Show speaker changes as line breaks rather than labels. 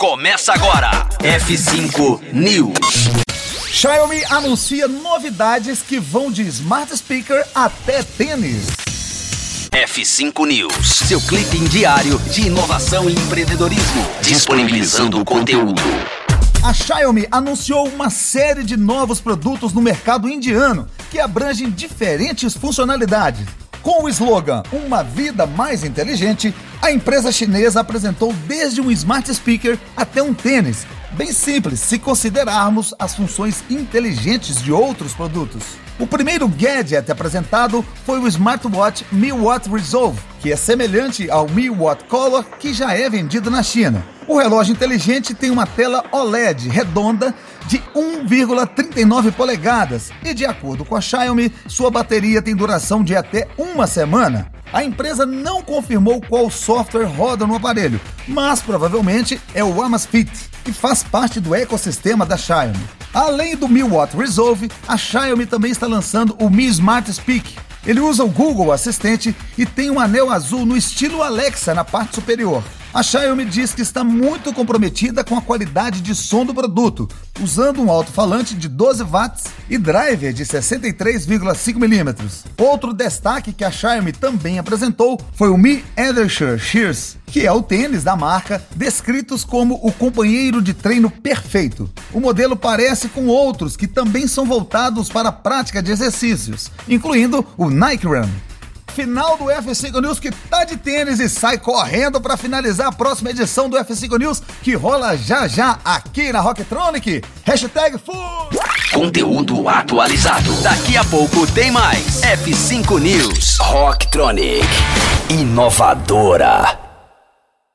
começa agora. F5 News.
Xiaomi anuncia novidades que vão de smart speaker até tênis.
F5 News, seu clipe diário de inovação e empreendedorismo, disponibilizando o conteúdo.
A Xiaomi anunciou uma série de novos produtos no mercado indiano que abrangem diferentes funcionalidades. Com o slogan Uma Vida Mais Inteligente, a empresa chinesa apresentou desde um smart speaker até um tênis, bem simples se considerarmos as funções inteligentes de outros produtos. O primeiro gadget apresentado foi o smartwatch Mi Watt Resolve, que é semelhante ao Mi Watt Color que já é vendido na China. O relógio inteligente tem uma tela OLED redonda de 1,39 polegadas e, de acordo com a Xiaomi, sua bateria tem duração de até uma semana. A empresa não confirmou qual software roda no aparelho, mas provavelmente é o Amazfit, que faz parte do ecossistema da Xiaomi. Além do Mi Watt Resolve, a Xiaomi também está lançando o Mi Smart Speak. Ele usa o Google Assistente e tem um anel azul no estilo Alexa na parte superior. A Xiaomi diz que está muito comprometida com a qualidade de som do produto, usando um alto-falante de 12 watts e driver de 63,5 milímetros. Outro destaque que a Xiaomi também apresentou foi o Mi Edersher Shears, que é o tênis da marca, descritos como o companheiro de treino perfeito. O modelo parece com outros que também são voltados para a prática de exercícios, incluindo o Nike Run. Final do F5 News que tá de tênis e sai correndo para finalizar a próxima edição do F5 News que rola já já aqui na Rocktronic. Hashtag FU!
Conteúdo atualizado. Daqui a pouco tem mais. F5 News. Rocktronic. Inovadora.